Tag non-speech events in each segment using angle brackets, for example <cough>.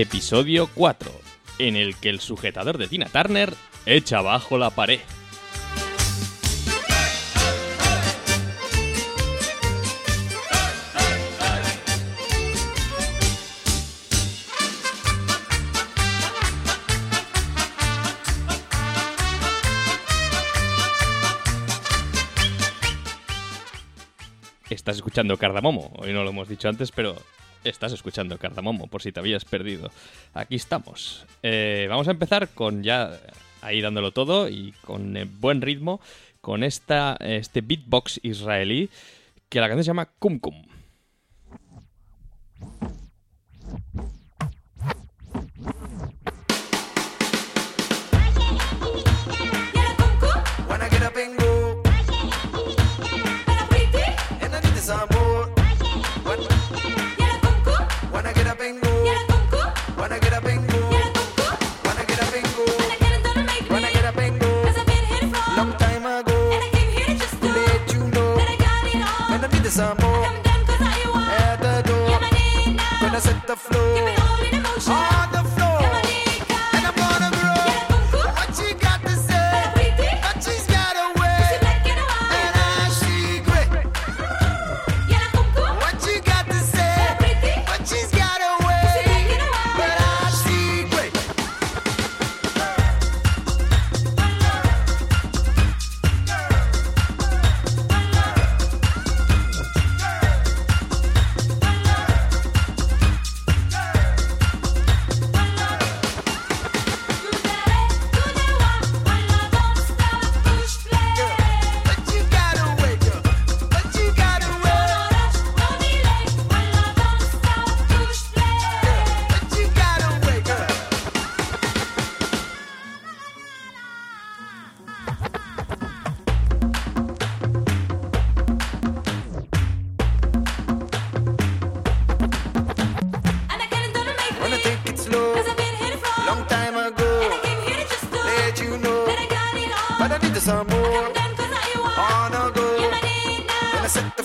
Episodio 4, en el que el sujetador de Tina Turner echa abajo la pared. Estás escuchando Cardamomo, hoy no lo hemos dicho antes, pero Estás escuchando Cardamomo, por si te habías perdido. Aquí estamos. Eh, vamos a empezar con ya ahí dándolo todo y con eh, buen ritmo, con esta, este beatbox israelí, que la canción se llama Kum Kum.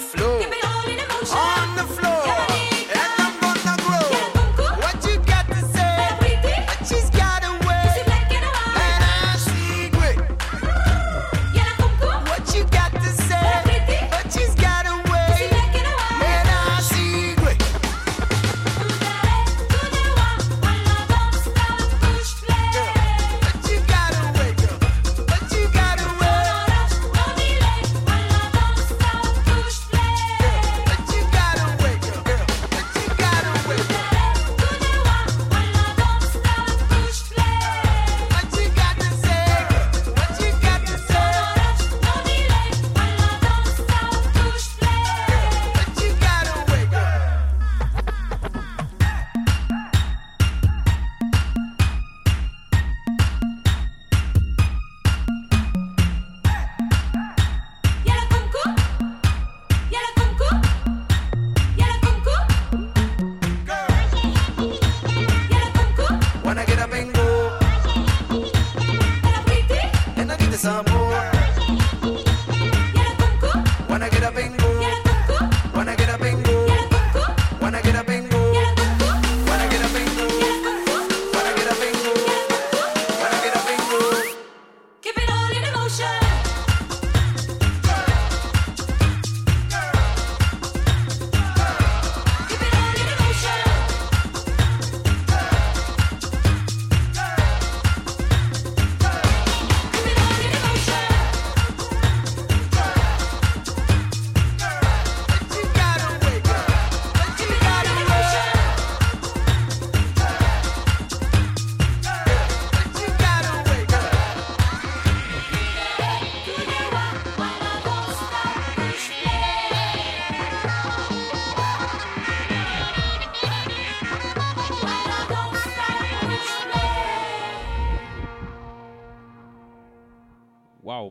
flow.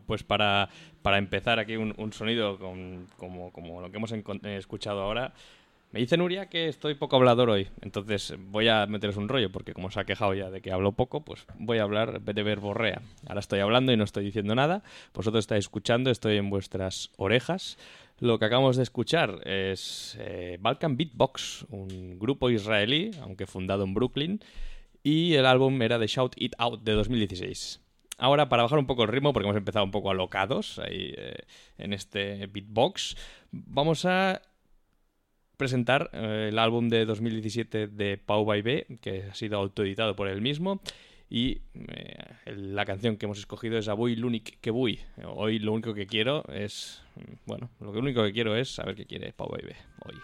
pues para, para empezar aquí un, sonido como, como, lo que hemos eh, escuchado ahora. Me dice Nuria que estoy poco hablador hoy, entonces voy a meteros un rollo, porque como se ha quejado ya de que hablo poco, pues voy a hablar de verborrea. Ahora estoy hablando y no estoy diciendo nada, vosotros estáis escuchando, estoy en vuestras orejas. Lo que acabamos de escuchar es eh, Balkan Beatbox, un grupo israelí, aunque fundado en Brooklyn, y el álbum era The Shout It Out de 2016. Ahora, para bajar un poco el ritmo, porque hemos empezado un poco alocados ahí eh, en este beatbox, vamos a presentar eh, el álbum de 2017 de Pau Baibé, que ha sido autoeditado por él mismo. Y eh, la canción que hemos escogido es Avui l'únic que vull. Hoy lo único que quiero es. mm, Bueno, lo único que quiero es saber qué quiere Pau Baibé hoy.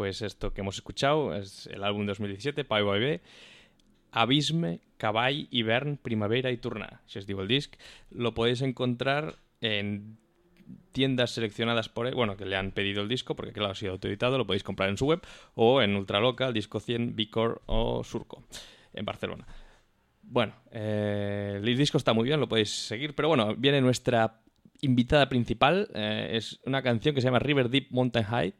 Pues esto que hemos escuchado es el álbum 2017, Pau Baibé, Abisme, Cavall, Hivern, Primavera y Turna. Si os digo el disc, lo podéis encontrar en tiendas seleccionadas por él, bueno, que le han pedido el disco, porque claro, ha sido autoeditado, lo podéis comprar en su web, o en Ultralocal, Disco 100, Bicor o Surco, en Barcelona. Bueno, eh, el disco está muy bien, lo podéis seguir, pero bueno, viene nuestra invitada principal, eh, es una canción que se llama River Deep Mountain High,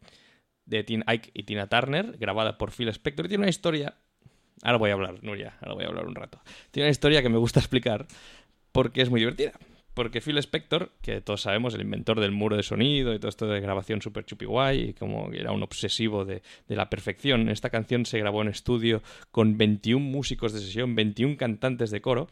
de Tim Ike y Tina Turner, grabada por Phil Spector, y tiene una historia... Ahora voy a hablar, Nuria, ahora voy a hablar un rato. Tiene una historia que me gusta <laughs> explicar porque es muy divertida. Porque Phil Spector, que todos sabemos, el inventor del muro de sonido y todo esto de grabación super chupi guay, y como era un obsesivo de, de la perfección, esta canción se grabó en estudio con 21 músicos de sesión, 21 cantantes de coro,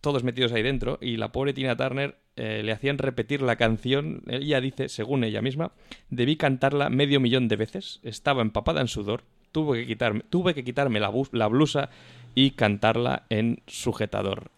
todos metidos ahí dentro, y la pobre Tina Turner eh, le hacían repetir la canción, ella dice, según ella misma, debí cantarla medio millón de veces, estaba empapada en sudor, tuve que quitarme, tuve que quitarme la, blusa y cantarla en sujetador.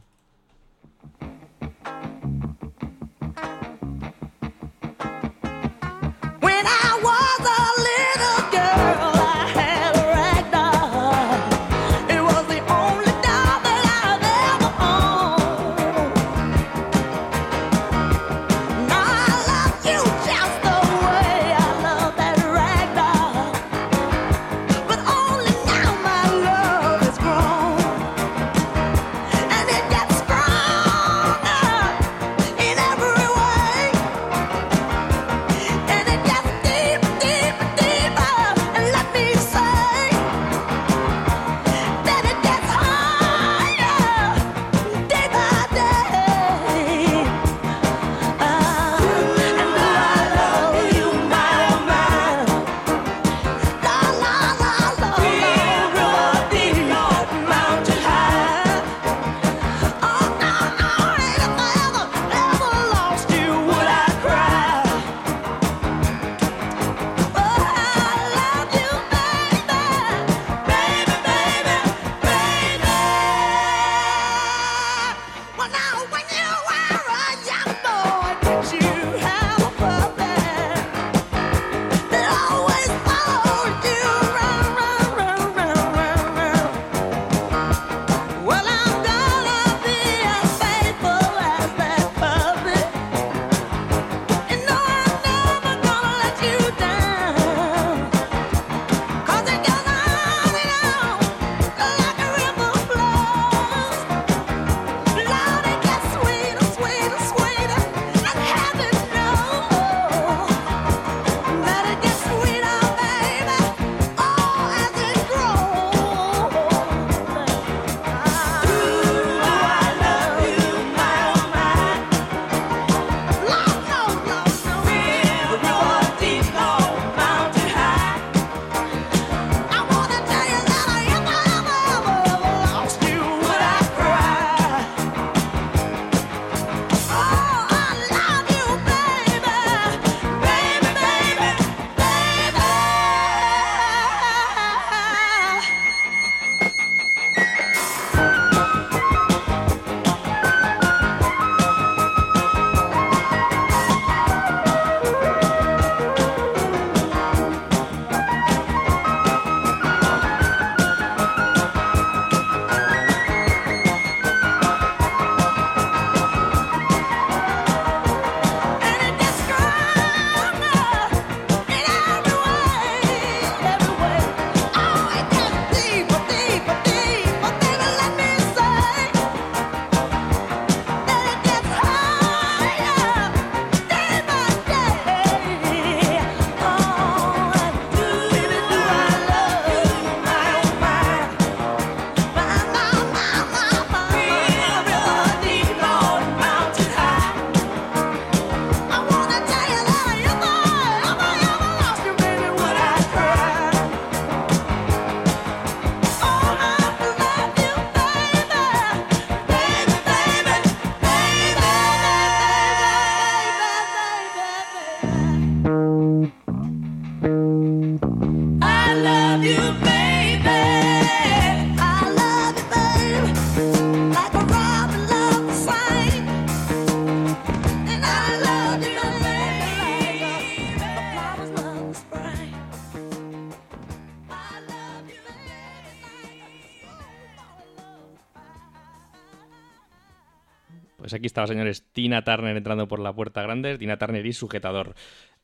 Pues aquí estaba, señores, Tina Turner entrando por la puerta grande, Tina Turner y sujetador.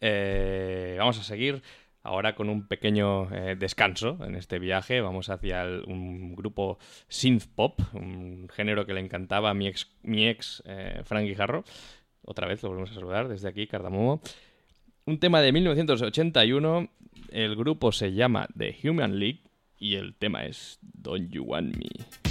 Eh, vamos a seguir ahora con un pequeño eh, descanso en este viaje. Vamos hacia un grupo synth pop, un género que le encantaba a mi ex, mi ex eh, Frank Guijarro. Otra vez lo volvemos a saludar desde aquí, Cardamomo. Un tema de 1981. El grupo se llama The Human League y el tema es Don't You Want Me.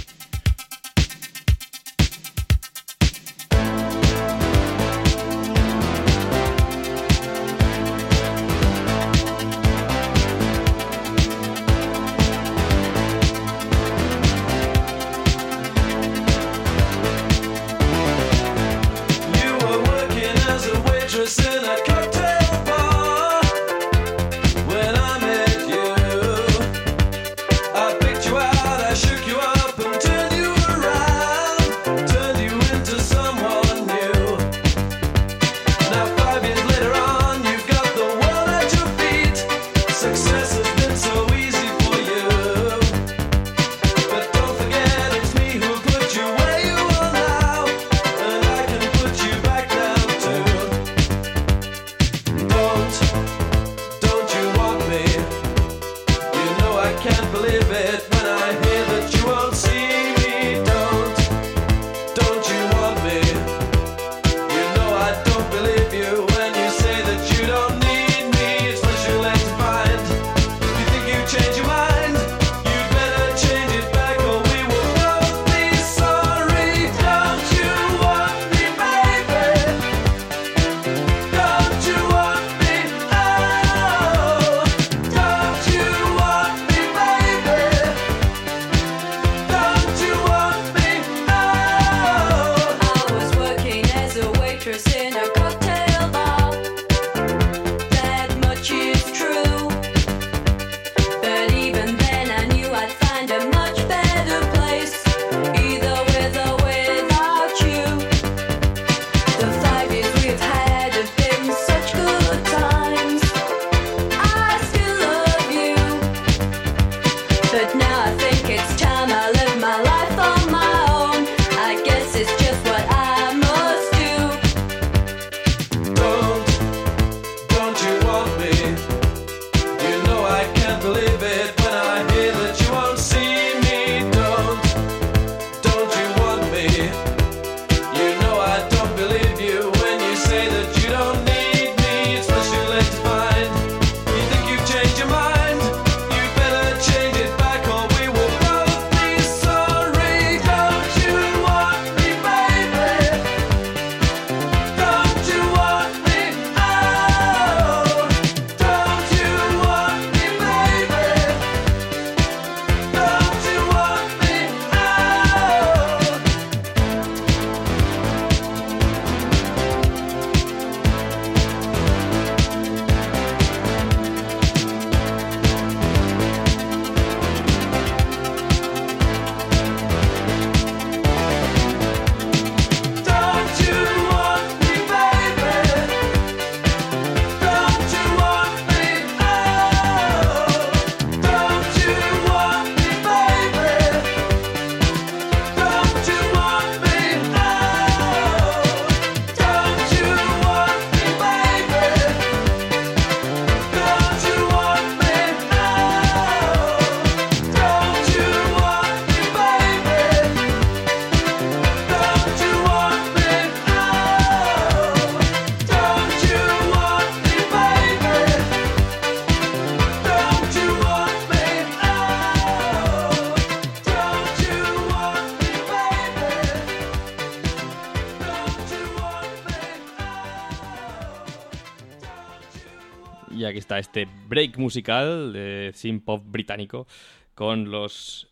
a este break musical de synth pop británico con los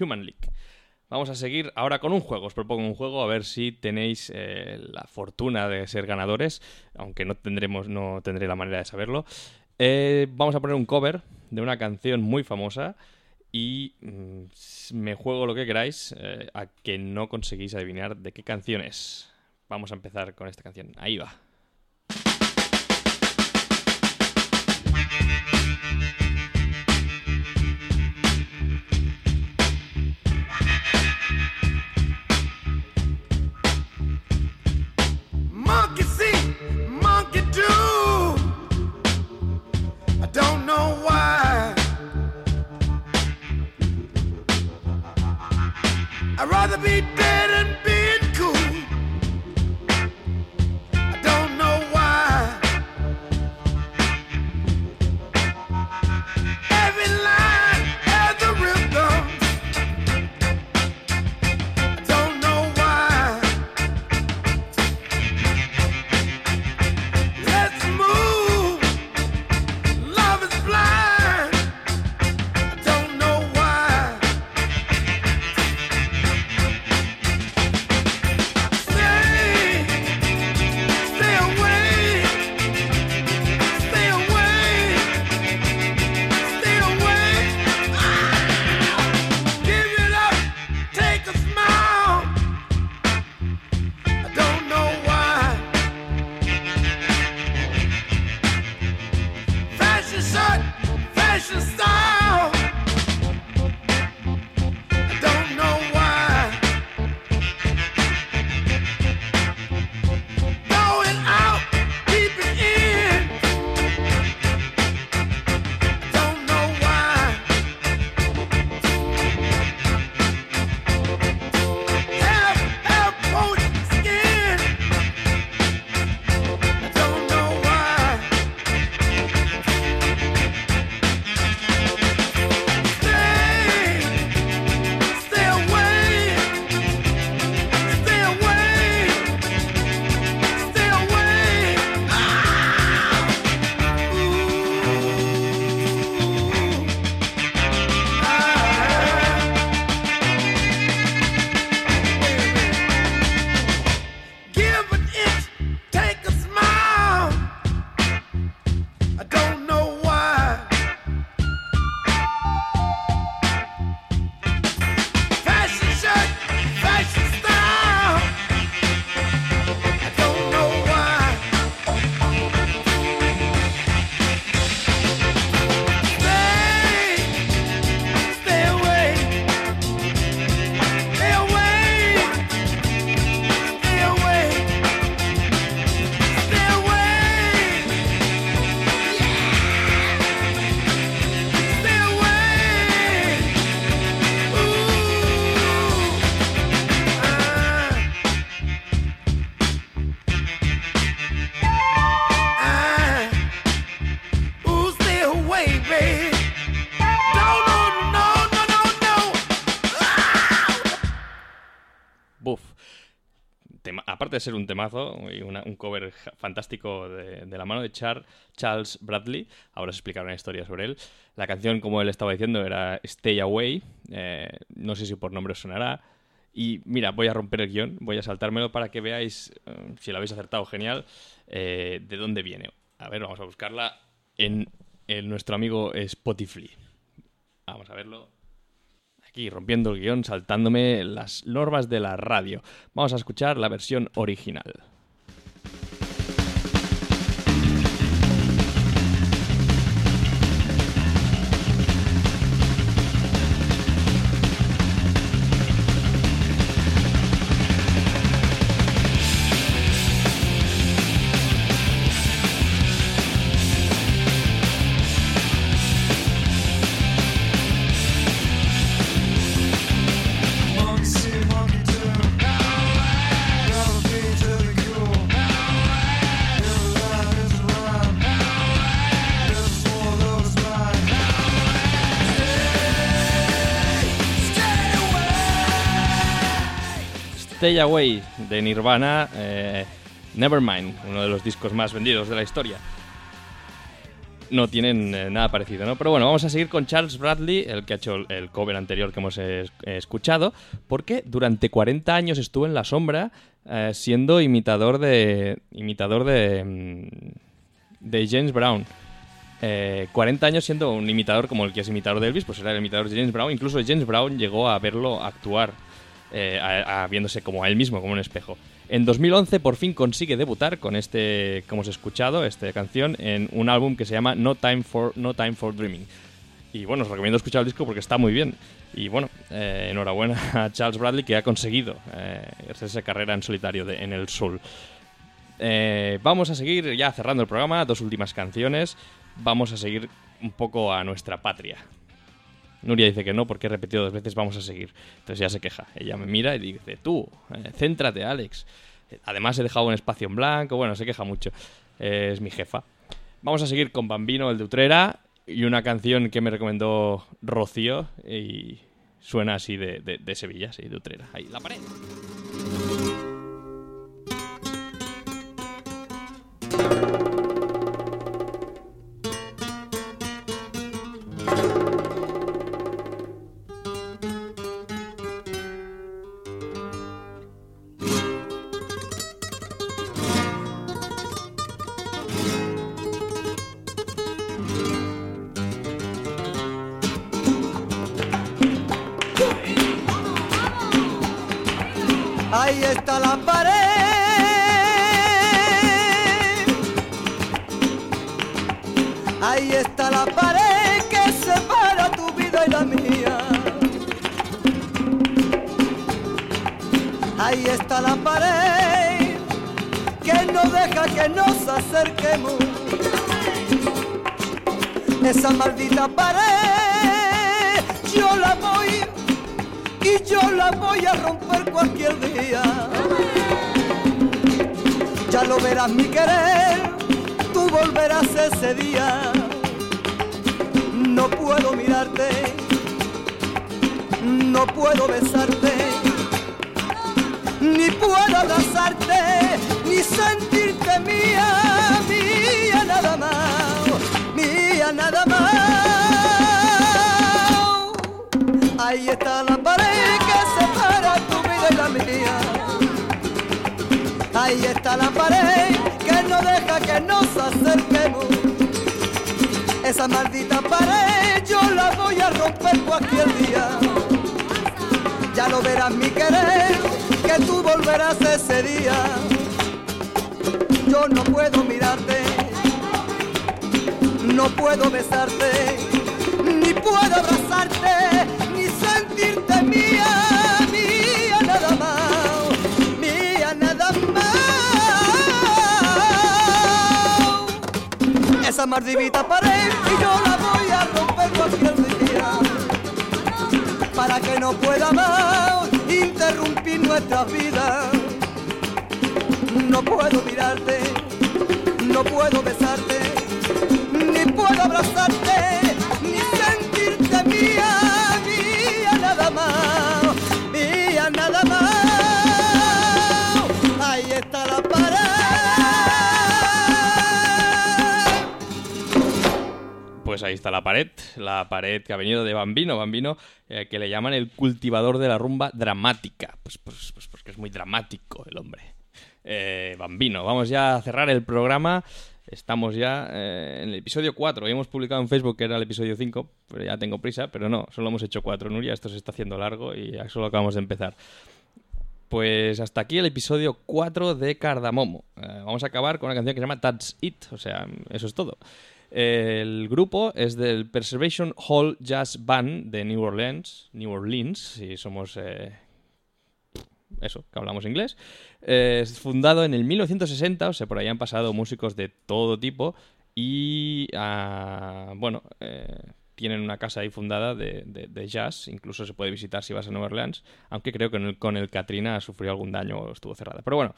Human League. Vamos a seguir ahora con un juego. Os propongo un juego a ver si tenéis eh, la fortuna de ser ganadores, aunque no tendremos, no tendré la manera de saberlo. Eh, vamos a poner un cover de una canción muy famosa y mm, me juego lo que queráis eh, a que no conseguís adivinar de qué canción es. Vamos a empezar con esta canción. Ahí va. Thank you. Ser un temazo y una- un cover fantástico de, de la mano de Char- Charles Bradley, ahora os explicaré una historia sobre él. La canción, como él estaba diciendo, era Stay Away. eh, no sé si por nombre os sonará. Y mira, voy a romper el guion, voy a saltármelo para que veáis, eh, si lo habéis acertado, genial, eh, de dónde viene. A ver, vamos a buscarla en, en nuestro amigo Spotify. Vamos a verlo. Aquí rompiendo el guion, saltándome las normas de la radio. Vamos a escuchar la versión original. Stay Away de Nirvana, eh, Nevermind, uno de los discos más vendidos de la historia. No tienen eh, nada parecido, ¿no? Pero bueno, vamos a seguir con Charles Bradley, el que ha hecho el- cover anterior que hemos escuchado, porque durante 40 años estuvo en la sombra eh, siendo imitador de. imitador de. mm, de James Brown. Eh, 40 años siendo un imitador como el que es imitador de Elvis, pues era el imitador de James Brown. Incluso James Brown llegó a verlo actuar, eh, viéndose como a él mismo, como un espejo. En 2011 por fin consigue debutar con este, como os he escuchado, esta canción en un álbum que se llama No Time for, no Time for Dreaming. Y bueno, os recomiendo escuchar el disco porque está muy bien. Y bueno, eh, enhorabuena <laughs> a Charles Bradley que ha conseguido eh, hacerse carrera en solitario en el soul. Eh, vamos a seguir ya cerrando el programa, dos últimas canciones. Vamos a seguir un poco a nuestra patria. Nuria dice que no porque he repetido dos veces, vamos a seguir. Entonces ya se queja. Ella me mira y dice, tú, eh, céntrate, Alex. Además he dejado un espacio en blanco, bueno, se queja mucho. Eh, es mi jefa. Vamos a seguir con Bambino, el de Utrera, y una canción que me recomendó Rocío y suena así de, de- de Sevilla, sí, de Utrera. Ahí, la pared. Está la tú volverás ese día. No puedo mirarte, no puedo besarte, ni puedo abrazarte, ni sentirte mía, mía nada más, mía nada más. Ahí está la pared que separa tu vida y la mía. Ahí está la pared nos acerquemos. Esa maldita pared yo la voy a romper cualquier día. Ya lo verás mi querer, que tú volverás ese día. Yo no puedo mirarte, no puedo besarte, ni puedo abrazarte, Esa pared y yo la voy a romper cualquier día, para que no pueda más interrumpir nuestra vida. No puedo mirarte, no puedo besarte, ni puedo abrazarte, pues ahí está la pared, la pared que ha venido de Bambino, Bambino, eh, que le llaman el cultivador de la rumba dramática. Pues, pues, pues porque es muy dramático el hombre. Eh, Bambino, vamos ya a cerrar el programa. Estamos ya eh, en el episodio 4. Hoy hemos publicado en Facebook que era el episodio 5, pero ya tengo prisa, pero no, solo hemos hecho 4, Nuria. Esto se está haciendo largo y solo acabamos de empezar. Pues hasta aquí el episodio 4 de Cardamomo. Eh, vamos a acabar con una canción que se llama That's It, o sea, eso es todo. El grupo es del Preservation Hall Jazz Band de New Orleans, New Orleans, si somos eh, eso, que hablamos inglés. Es fundado en el 1960, o sea, por ahí han pasado músicos de todo tipo y, ah, bueno, eh, tienen una casa ahí fundada de, jazz, incluso se puede visitar si vas a Nueva Orleans, aunque creo que el, con el Katrina sufrió algún daño o estuvo cerrada. Pero bueno,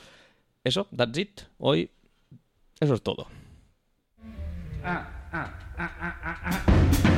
eso, that's it. Hoy, eso es todo. Ah, ah, ah, ah, ah.